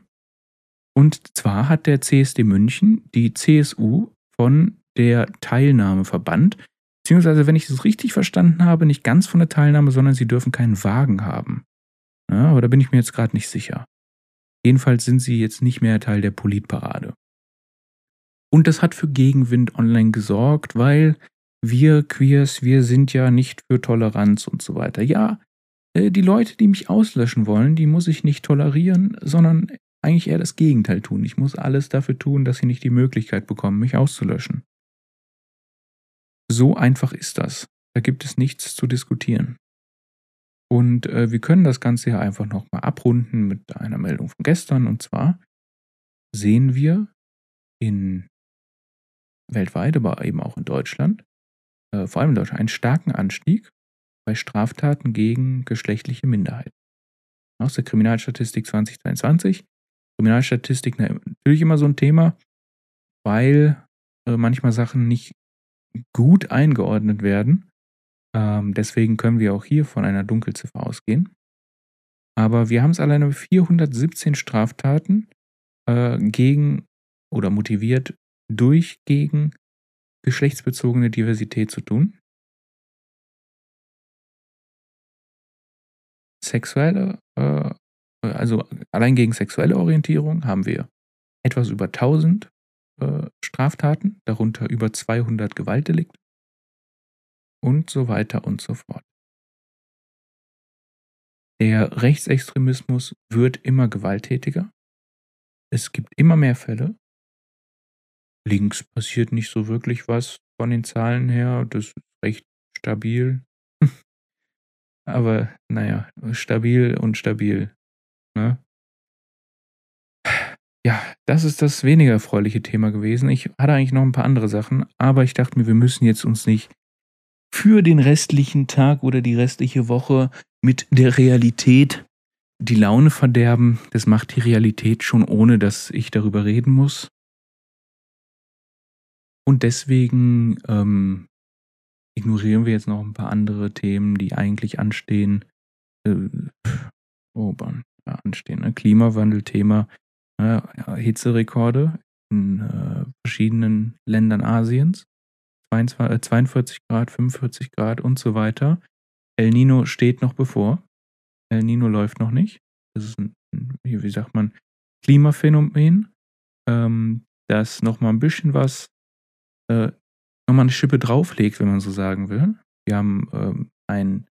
A: Und zwar hat der CSD München die CSU von der Teilnahme verbannt, beziehungsweise, wenn ich es richtig verstanden habe, nicht ganz von der Teilnahme, sondern sie dürfen keinen Wagen haben. Ja, aber da bin ich mir jetzt gerade nicht sicher. Jedenfalls sind sie jetzt nicht mehr Teil der Politparade. Und das hat für Gegenwind online gesorgt, weil wir Queers, wir sind ja nicht für Toleranz und so weiter. Ja, äh, die Leute, die mich auslöschen wollen, die muss ich nicht tolerieren, sondern eigentlich eher das Gegenteil tun. Ich muss alles dafür tun, dass sie nicht die Möglichkeit bekommen, mich auszulöschen. So einfach ist das. Da gibt es nichts zu diskutieren. Und äh, wir können das Ganze ja einfach nochmal abrunden mit einer Meldung von gestern. Und zwar sehen wir in weltweit, aber eben auch in Deutschland, äh, vor allem in Deutschland, einen starken Anstieg bei Straftaten gegen geschlechtliche Minderheiten. Aus der Kriminalstatistik 2022 Kriminalstatistik natürlich immer so ein Thema, weil äh, manchmal Sachen nicht gut eingeordnet werden. Ähm, deswegen können wir auch hier von einer Dunkelziffer ausgehen. Aber wir haben es alleine 417 Straftaten äh, gegen oder motiviert durch gegen geschlechtsbezogene Diversität zu tun. Sexuelle, äh, also allein gegen sexuelle Orientierung haben wir etwas über 1000 äh, Straftaten, darunter über 200 Gewaltdelikte und so weiter und so fort. Der Rechtsextremismus wird immer gewalttätiger. Es gibt immer mehr Fälle. Links passiert nicht so wirklich was von den Zahlen her. Das ist recht stabil. Aber naja, stabil und stabil. Ne? Ja, das ist das weniger erfreuliche Thema gewesen. Ich hatte eigentlich noch ein paar andere Sachen, aber ich dachte mir, wir müssen jetzt uns nicht für den restlichen Tag oder die restliche Woche mit der Realität die Laune verderben. Das macht die Realität schon ohne, dass ich darüber reden muss. Und deswegen ähm, ignorieren wir jetzt noch ein paar andere Themen, die eigentlich anstehen. Äh, oh, ja, anstehen. Ne? Klimawandel-Thema ja, Hitzerekorde in äh, verschiedenen Ländern Asiens. 22, äh, 42 Grad, 45 Grad und so weiter. El Nino steht noch bevor. El Nino läuft noch nicht. Das ist ein, wie sagt man, Klimaphänomen, ähm, das nochmal ein bisschen was, äh, nochmal eine Schippe drauflegt, wenn man so sagen will. Wir haben ähm, ein,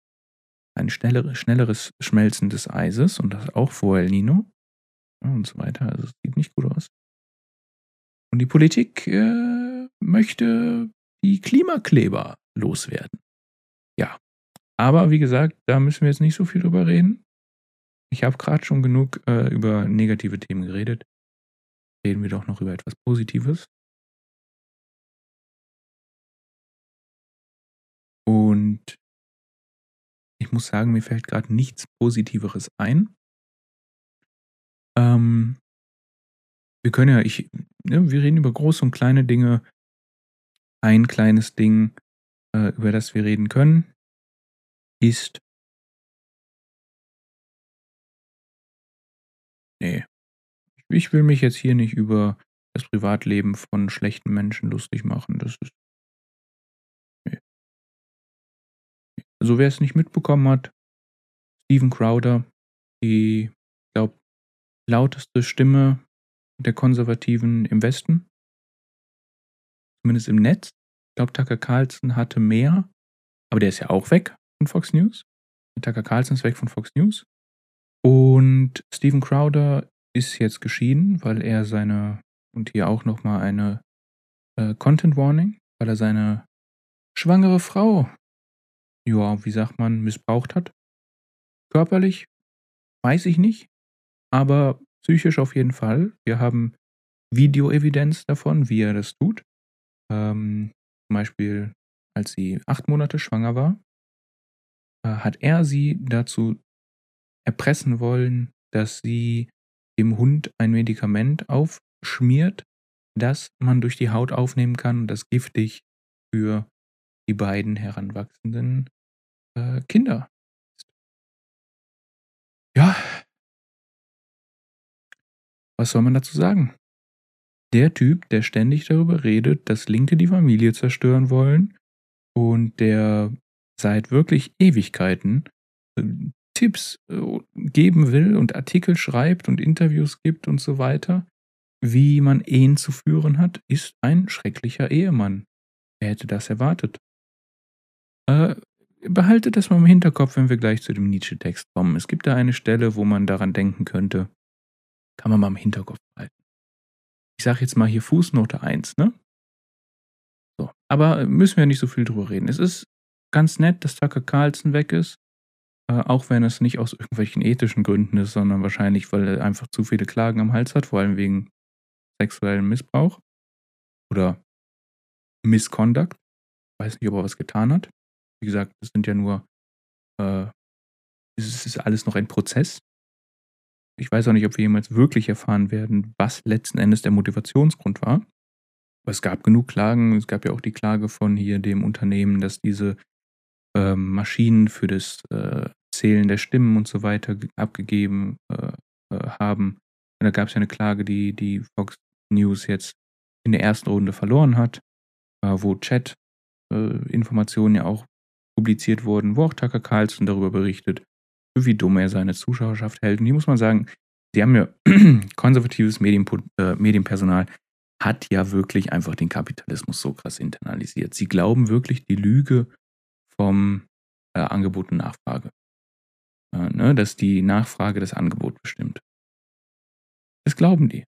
A: ein schnelleres, schnelleres Schmelzen des Eises und das auch vor El Nino und so weiter. Also es sieht nicht gut aus. Und die Politik äh, möchte die Klimakleber loswerden. Ja. Aber wie gesagt, da müssen wir jetzt nicht so viel drüber reden. Ich habe gerade schon genug äh, über negative Themen geredet. Reden wir doch noch über etwas Positives. Und ich muss sagen, mir fällt gerade nichts Positiveres ein. Ähm, wir können ja, ich, ne, wir reden über große und kleine Dinge. Ein kleines Ding, äh, über das wir reden können, ist. Nee. Ich will mich jetzt hier nicht über das Privatleben von schlechten Menschen lustig machen. Das ist. Nee. Also wer es nicht mitbekommen hat, Steven Crowder, die, glaube, lauteste Stimme der Konservativen im Westen. Zumindest im Netz. Ich glaube, Tucker Carlson hatte mehr, aber der ist ja auch weg von Fox News. Tucker Carlson ist weg von Fox News. Und Steven Crowder ist jetzt geschieden, weil er seine, und hier auch nochmal eine äh, Content Warning, weil er seine schwangere Frau, ja, wie sagt man, missbraucht hat. Körperlich, weiß ich nicht aber psychisch auf jeden Fall. Wir haben Videoevidenz davon, wie er das tut. Ähm, zum Beispiel, als sie acht Monate schwanger war, äh, hat er sie dazu erpressen wollen, dass sie dem Hund ein Medikament aufschmiert, das man durch die Haut aufnehmen kann das giftig für die beiden heranwachsenden äh, Kinder ist. Ja, was soll man dazu sagen? Der Typ, der ständig darüber redet, dass Linke die Familie zerstören wollen und der seit wirklich Ewigkeiten äh, Tipps äh, geben will und Artikel schreibt und Interviews gibt und so weiter, wie man Ehen zu führen hat, ist ein schrecklicher Ehemann. Wer hätte das erwartet? Äh, behaltet das mal im Hinterkopf, wenn wir gleich zu dem Nietzsche-Text kommen. Es gibt da eine Stelle, wo man daran denken könnte, kann man mal im Hinterkopf halten. Ich sage jetzt mal hier Fußnote 1, ne? So, aber müssen wir nicht so viel drüber reden. Es ist ganz nett, dass Tucker Carlson weg ist. Äh, auch wenn es nicht aus irgendwelchen ethischen Gründen ist, sondern wahrscheinlich, weil er einfach zu viele Klagen am Hals hat, vor allem wegen sexuellem Missbrauch oder Misconduct. Ich weiß nicht, ob er was getan hat. Wie gesagt, das sind ja nur, äh, es ist alles noch ein Prozess. Ich weiß auch nicht, ob wir jemals wirklich erfahren werden, was letzten Endes der Motivationsgrund war. Aber es gab genug Klagen. Es gab ja auch die Klage von hier dem Unternehmen, dass diese ähm, Maschinen für das äh, Zählen der Stimmen und so weiter abgegeben äh, äh, haben. Und da gab es ja eine Klage, die die Fox News jetzt in der ersten Runde verloren hat, äh, wo Chat-Informationen äh, ja auch publiziert wurden, wo auch Tucker Carlson darüber berichtet, wie dumm er seine Zuschauerschaft hält. Und hier muss man sagen, sie haben ja konservatives Medien, äh, Medienpersonal hat ja wirklich einfach den Kapitalismus so krass internalisiert. Sie glauben wirklich die Lüge vom äh, Angebot und Nachfrage. Äh, ne, dass die Nachfrage das Angebot bestimmt. Das glauben die.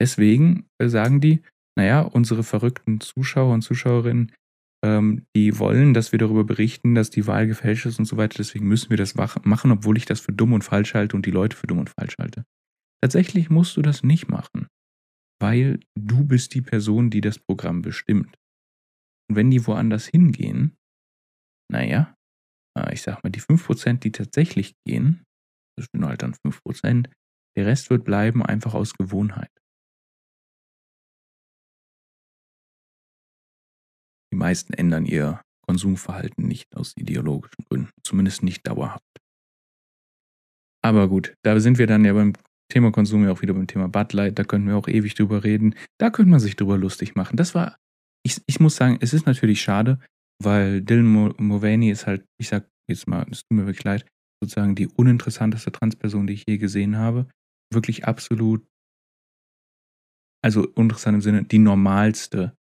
A: Deswegen äh, sagen die, naja, unsere verrückten Zuschauer und Zuschauerinnen, ähm, die wollen, dass wir darüber berichten, dass die Wahl gefälscht ist und so weiter. Deswegen müssen wir das machen, obwohl ich das für dumm und falsch halte und die Leute für dumm und falsch halte. Tatsächlich musst du das nicht machen, weil du bist die Person, die das Programm bestimmt. Und wenn die woanders hingehen, naja, äh, ich sag mal, die 5%, die tatsächlich gehen, das sind halt dann 5%, der Rest wird bleiben einfach aus Gewohnheit. Die meisten ändern ihr Konsumverhalten nicht aus ideologischen Gründen, zumindest nicht dauerhaft. Aber gut, da sind wir dann ja beim Thema Konsum ja auch wieder beim Thema Bud Light, da könnten wir auch ewig drüber reden. Da könnte man sich drüber lustig machen. Das war, ich, ich muss sagen, es ist natürlich schade, weil Dylan Mulvaney ist halt, ich sag jetzt mal, es tut mir wirklich leid, sozusagen die uninteressanteste Transperson, die ich je gesehen habe. Wirklich absolut, also uninteressant im Sinne, die normalste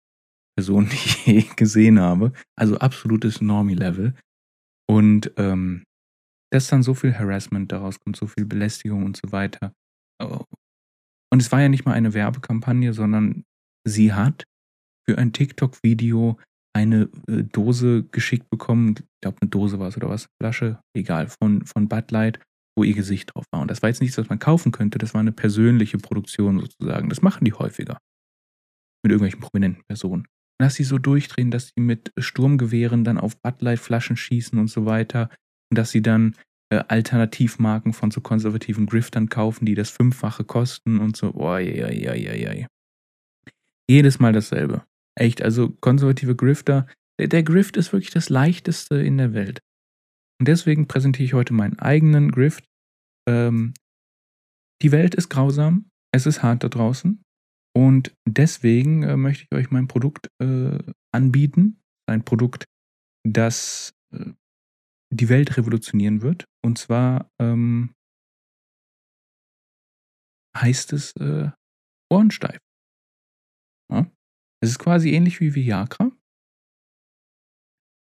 A: Person, die ich je gesehen habe. Also absolutes Normie-Level. Und ähm, dass dann so viel Harassment daraus kommt, so viel Belästigung und so weiter. Oh. Und es war ja nicht mal eine Werbekampagne, sondern sie hat für ein TikTok-Video eine äh, Dose geschickt bekommen. Ich glaube, eine Dose war es oder was, Flasche, egal, von, von Bud Light, wo ihr Gesicht drauf war. Und das war jetzt nichts, was man kaufen könnte, das war eine persönliche Produktion sozusagen. Das machen die häufiger. Mit irgendwelchen prominenten Personen dass sie so durchdrehen, dass sie mit Sturmgewehren dann auf Bud Light Flaschen schießen und so weiter. Und dass sie dann äh, Alternativmarken von so konservativen Griftern kaufen, die das Fünffache kosten und so. Ja, ja, ja, ja. Jedes Mal dasselbe. Echt, also konservative Grifter. Der, der Grift ist wirklich das leichteste in der Welt. Und deswegen präsentiere ich heute meinen eigenen Grift. Ähm, die Welt ist grausam. Es ist hart da draußen. Und deswegen äh, möchte ich euch mein Produkt äh, anbieten. Ein Produkt, das äh, die Welt revolutionieren wird. Und zwar ähm, heißt es äh, Ohrensteif. Ja? Es ist quasi ähnlich wie Viagra.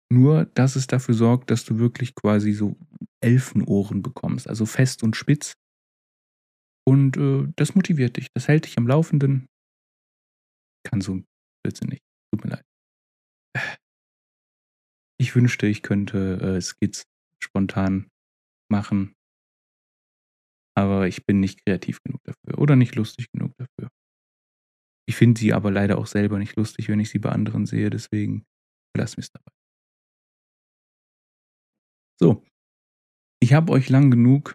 A: Nur, dass es dafür sorgt, dass du wirklich quasi so Elfenohren bekommst. Also fest und spitz. Und äh, das motiviert dich. Das hält dich am Laufenden kann so ein Blödsinn nicht. Tut mir leid. Ich wünschte, ich könnte äh, Skits spontan machen. Aber ich bin nicht kreativ genug dafür oder nicht lustig genug dafür. Ich finde sie aber leider auch selber nicht lustig, wenn ich sie bei anderen sehe, deswegen wir es dabei. So, ich habe euch lang genug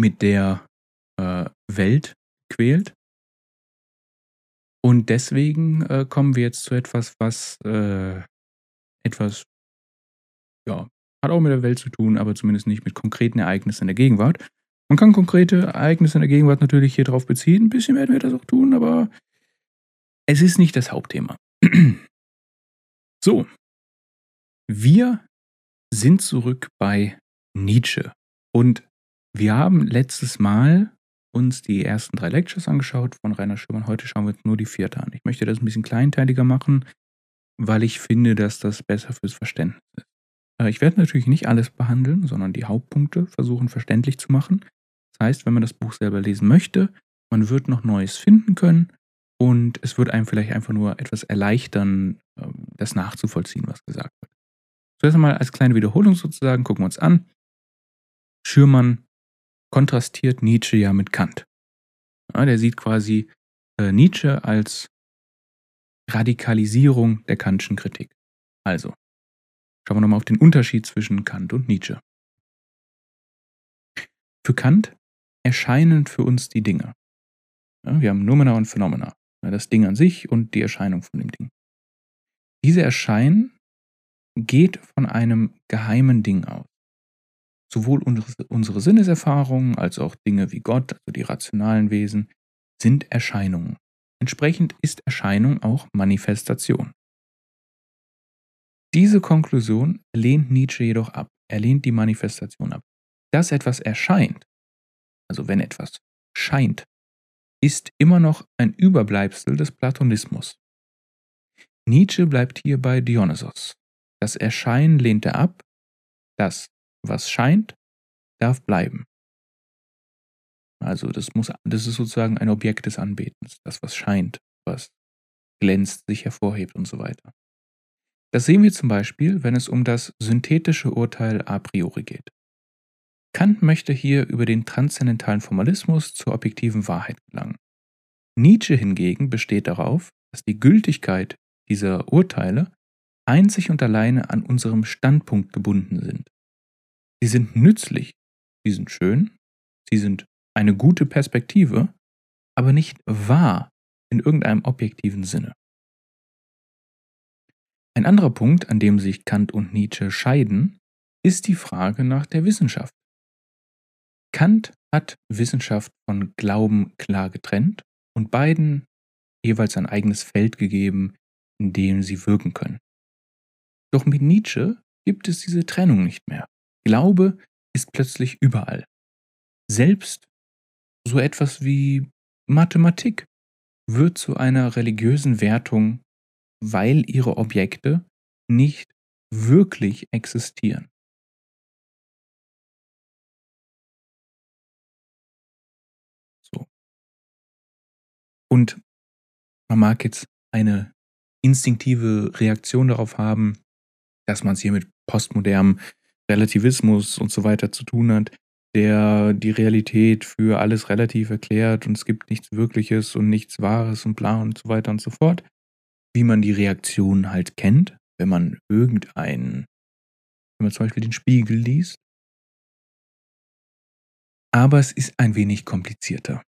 A: mit der äh, Welt gequält. Und deswegen äh, kommen wir jetzt zu etwas, was äh, etwas, ja, hat auch mit der Welt zu tun, aber zumindest nicht mit konkreten Ereignissen in der Gegenwart. Man kann konkrete Ereignisse in der Gegenwart natürlich hier drauf beziehen. Ein bisschen werden wir das auch tun, aber es ist nicht das Hauptthema. so, wir sind zurück bei Nietzsche. Und wir haben letztes Mal uns die ersten drei Lectures angeschaut von Rainer Schirmann. Heute schauen wir uns nur die vierte an. Ich möchte das ein bisschen kleinteiliger machen, weil ich finde, dass das besser fürs Verständnis ist. Äh, ich werde natürlich nicht alles behandeln, sondern die Hauptpunkte versuchen verständlich zu machen. Das heißt, wenn man das Buch selber lesen möchte, man wird noch Neues finden können und es wird einem vielleicht einfach nur etwas erleichtern, ähm, das nachzuvollziehen, was gesagt wird. Zuerst einmal als kleine Wiederholung sozusagen, gucken wir uns an. Schürmann kontrastiert Nietzsche ja mit Kant. Ja, der sieht quasi äh, Nietzsche als Radikalisierung der Kantschen Kritik. Also, schauen wir nochmal auf den Unterschied zwischen Kant und Nietzsche. Für Kant erscheinen für uns die Dinge. Ja, wir haben Numena und Phenomena. Das Ding an sich und die Erscheinung von dem Ding. Diese Erscheinen geht von einem geheimen Ding aus. Sowohl unsere, Sinneserfahrungen als auch Dinge wie Gott, also die rationalen Wesen, sind Erscheinungen. Entsprechend ist Erscheinung auch Manifestation. Diese Konklusion lehnt Nietzsche jedoch ab. Er lehnt die Manifestation ab. Dass etwas erscheint, also wenn etwas scheint, ist immer noch ein Überbleibsel des Platonismus. Nietzsche bleibt hier bei Dionysos. Das Erscheinen lehnt er ab, das, was scheint, darf bleiben. Also das muss, das ist sozusagen ein Objekt des Anbetens, das was scheint, was glänzt, sich hervorhebt und so weiter. Das sehen wir zum Beispiel, wenn es um das synthetische Urteil a priori geht. Kant möchte hier über den transzendentalen Formalismus zur objektiven Wahrheit gelangen. Nietzsche hingegen besteht darauf, dass die Gültigkeit dieser Urteile einzig und alleine an unserem Standpunkt gebunden sind. Sie sind nützlich, sie sind schön, sie sind eine gute Perspektive, aber nicht wahr in irgendeinem objektiven Sinne. Ein anderer Punkt, an dem sich Kant und Nietzsche scheiden, ist die Frage nach der Wissenschaft. Kant hat Wissenschaft von Glauben klar getrennt und beiden jeweils ein eigenes Feld gegeben, in dem sie wirken können. Doch mit Nietzsche gibt es diese Trennung nicht mehr. Glaube ist plötzlich überall. Selbst so etwas wie Mathematik wird zu einer religiösen Wertung, weil ihre Objekte nicht wirklich existieren. So. Und man mag jetzt eine instinktive Reaktion darauf haben, dass man es hier mit postmodernem Relativismus und so weiter zu tun hat, der die Realität für alles relativ erklärt und es gibt nichts Wirkliches und nichts Wahres und bla und so weiter und so fort. Wie man die Reaktion halt kennt, wenn man irgendeinen, wenn man zum Beispiel den Spiegel liest. Aber es ist ein wenig komplizierter.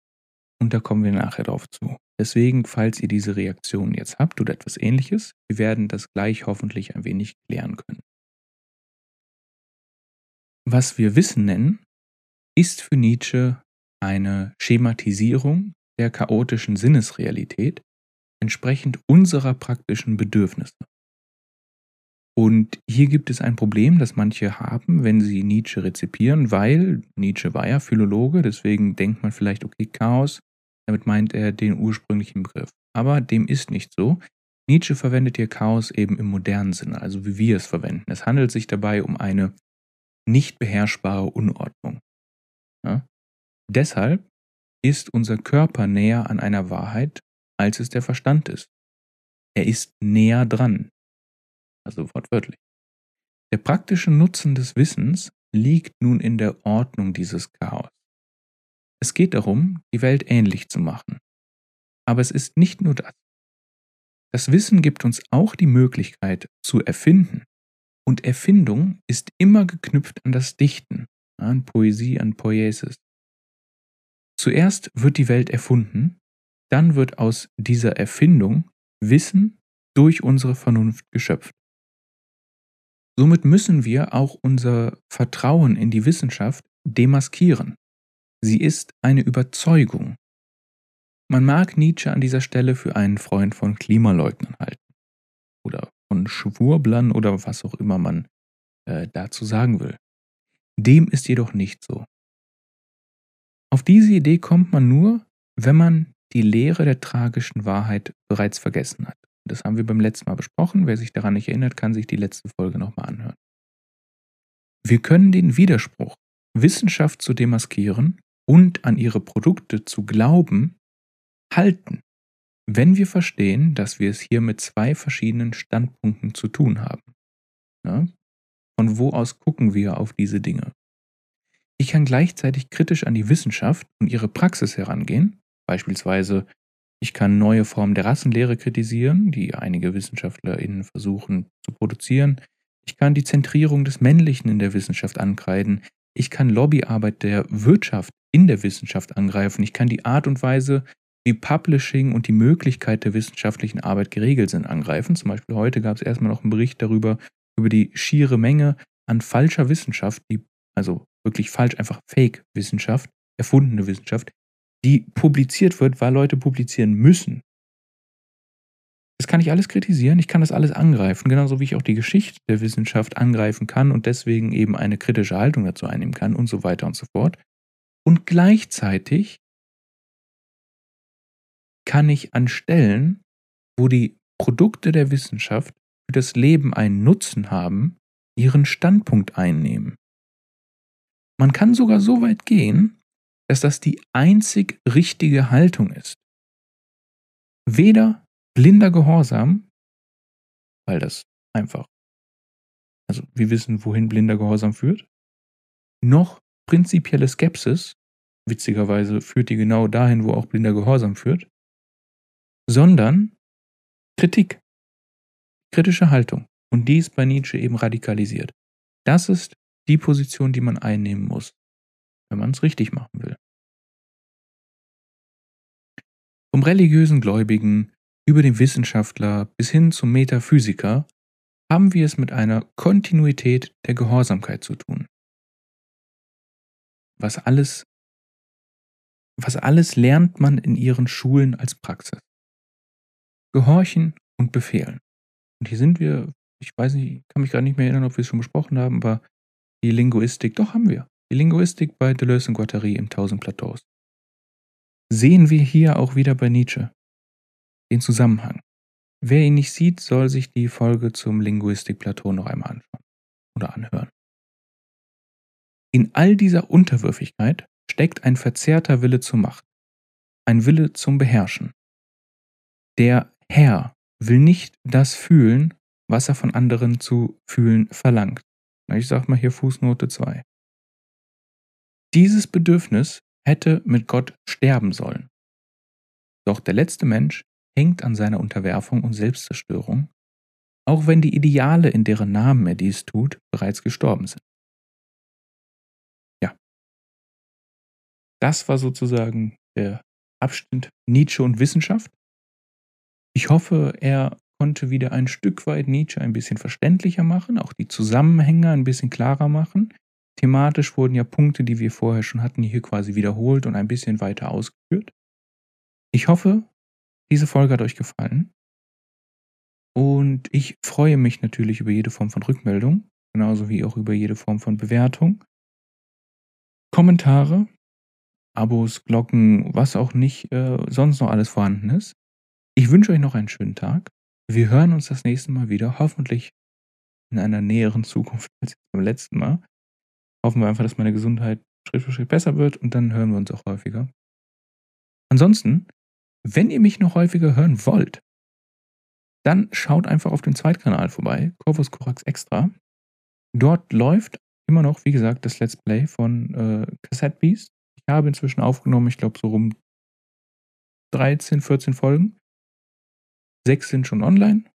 A: Und da kommen wir nachher drauf zu. Deswegen, falls ihr diese Reaktion jetzt habt oder etwas ähnliches, wir werden das gleich hoffentlich ein wenig klären können. Was wir Wissen nennen, ist für Nietzsche eine Schematisierung der chaotischen Sinnesrealität entsprechend unserer praktischen Bedürfnisse. Und hier gibt es ein Problem, das manche haben, wenn sie Nietzsche rezipieren, weil Nietzsche war ja Philologe, deswegen denkt man vielleicht, okay, Chaos, damit meint er den ursprünglichen Begriff. Aber dem ist nicht so. Nietzsche verwendet hier Chaos eben im modernen Sinne, also wie wir es verwenden. Es handelt sich dabei um eine nicht beherrschbare Unordnung. Ja? Deshalb ist unser Körper näher an einer Wahrheit, als es der Verstand ist. Er ist näher dran. Also wortwörtlich. Der praktische Nutzen des Wissens liegt nun in der Ordnung dieses Chaos. Es geht darum, die Welt ähnlich zu machen. Aber es ist nicht nur das. Das Wissen gibt uns auch die Möglichkeit zu erfinden. Und Erfindung ist immer geknüpft an das Dichten, an Poesie, an Poiesis. Zuerst wird die Welt erfunden, dann wird aus dieser Erfindung Wissen durch unsere Vernunft geschöpft. Somit müssen wir auch unser Vertrauen in die Wissenschaft demaskieren. Sie ist eine Überzeugung. Man mag Nietzsche an dieser Stelle für einen Freund von Klimaleugnern halten oder von Schwurblern oder was auch immer man äh, dazu sagen will. Dem ist jedoch nicht so. Auf diese Idee kommt man nur, wenn man die Lehre der tragischen Wahrheit bereits vergessen hat. Das haben wir beim letzten Mal besprochen. Wer sich daran nicht erinnert, kann sich die letzte Folge nochmal anhören. Wir können den Widerspruch, Wissenschaft zu demaskieren und an ihre Produkte zu glauben, halten, wenn wir verstehen, dass wir es hier mit zwei verschiedenen Standpunkten zu tun haben. Ja? Von wo aus gucken wir auf diese Dinge? Ich kann gleichzeitig kritisch an die Wissenschaft und ihre Praxis herangehen, beispielsweise ich kann neue Formen der Rassenlehre kritisieren, die einige WissenschaftlerInnen versuchen zu produzieren. Ich kann die Zentrierung des Männlichen in der Wissenschaft ankreiden. Ich kann Lobbyarbeit der Wirtschaft in der Wissenschaft angreifen. Ich kann die Art und Weise, wie Publishing und die Möglichkeit der wissenschaftlichen Arbeit geregelt sind, angreifen. Zum Beispiel heute gab es erstmal noch einen Bericht darüber, über die schiere Menge an falscher Wissenschaft, die, also wirklich falsch, einfach Fake-Wissenschaft, erfundene Wissenschaft, die publiziert wird, weil Leute publizieren müssen. Das kann ich alles kritisieren, ich kann das alles angreifen, genauso wie ich auch die Geschichte der Wissenschaft angreifen kann und deswegen eben eine kritische Haltung dazu einnehmen kann und so weiter und so fort. Und gleichzeitig kann ich an Stellen, wo die Produkte der Wissenschaft für das Leben einen Nutzen haben, ihren Standpunkt einnehmen. Man kann sogar so weit gehen, dass das die einzig richtige Haltung ist. Weder blinder Gehorsam, weil das einfach, also wir wissen, wohin blinder Gehorsam führt, noch prinzipielle Skepsis, witzigerweise führt die genau dahin, wo auch blinder Gehorsam führt, sondern Kritik, kritische Haltung. Und die ist bei Nietzsche eben radikalisiert. Das ist die Position, die man einnehmen muss, wenn man es richtig machen will. Vom religiösen Gläubigen über den Wissenschaftler bis hin zum Metaphysiker haben wir es mit einer Kontinuität der Gehorsamkeit zu tun. Was alles, was alles lernt man in ihren Schulen als Praxis. Gehorchen und befehlen. Und hier sind wir, ich weiß nicht, ich kann mich gerade nicht mehr erinnern, ob wir es schon besprochen haben, aber die Linguistik, doch haben wir. Die Linguistik bei Deleuze und Guattari im Tausend Plateaus. Sehen wir hier auch wieder bei Nietzsche den Zusammenhang. Wer ihn nicht sieht, soll sich die Folge zum Linguistik-Plateau noch einmal anschauen oder anhören. In all dieser Unterwürfigkeit steckt ein verzerrter Wille zur Macht, ein Wille zum Beherrschen. Der Herr will nicht das fühlen, was er von anderen zu fühlen verlangt. Ich sage mal hier Fußnote 2. Dieses Bedürfnis hätte mit Gott sterben sollen. Doch der letzte Mensch hängt an seiner Unterwerfung und Selbstzerstörung, auch wenn die Ideale, in deren Namen er dies tut, bereits gestorben sind. Ja. Das war sozusagen der Abschnitt Nietzsche und Wissenschaft. Ich hoffe, er konnte wieder ein Stück weit Nietzsche ein bisschen verständlicher machen, auch die Zusammenhänge ein bisschen klarer machen. Thematisch wurden ja Punkte, die wir vorher schon hatten, hier quasi wiederholt und ein bisschen weiter ausgeführt. Ich hoffe, diese Folge hat euch gefallen. Und ich freue mich natürlich über jede Form von Rückmeldung, genauso wie auch über jede Form von Bewertung. Kommentare, Abos, Glocken, was auch nicht äh, sonst noch alles vorhanden ist. Ich wünsche euch noch einen schönen Tag. Wir hören uns das nächste Mal wieder, hoffentlich in einer näheren Zukunft als beim letzten Mal. Hoffen wir einfach, dass meine Gesundheit Schritt für Schritt besser wird und dann hören wir uns auch häufiger. Ansonsten, wenn ihr mich noch häufiger hören wollt, dann schaut einfach auf dem Zweitkanal vorbei, Corvus Corax Extra. Dort läuft immer noch, wie gesagt, das Let's Play von äh, Cassette Beast. Ich habe inzwischen aufgenommen, ich glaube, so rum 13, 14 Folgen. Sechs sind schon online,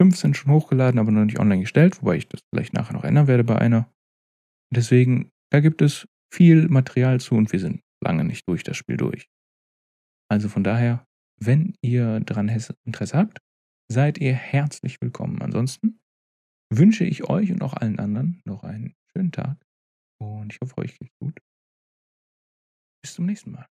A: fünf sind schon hochgeladen, aber noch nicht online gestellt, wobei ich das vielleicht nachher noch ändern werde bei einer. Deswegen, da gibt es viel Material zu und wir sind lange nicht durch das Spiel durch. Also von daher, wenn ihr daran Interesse habt, seid ihr herzlich willkommen. Ansonsten wünsche ich euch und auch allen anderen noch einen schönen Tag und ich hoffe, euch geht's gut. Bis zum nächsten Mal.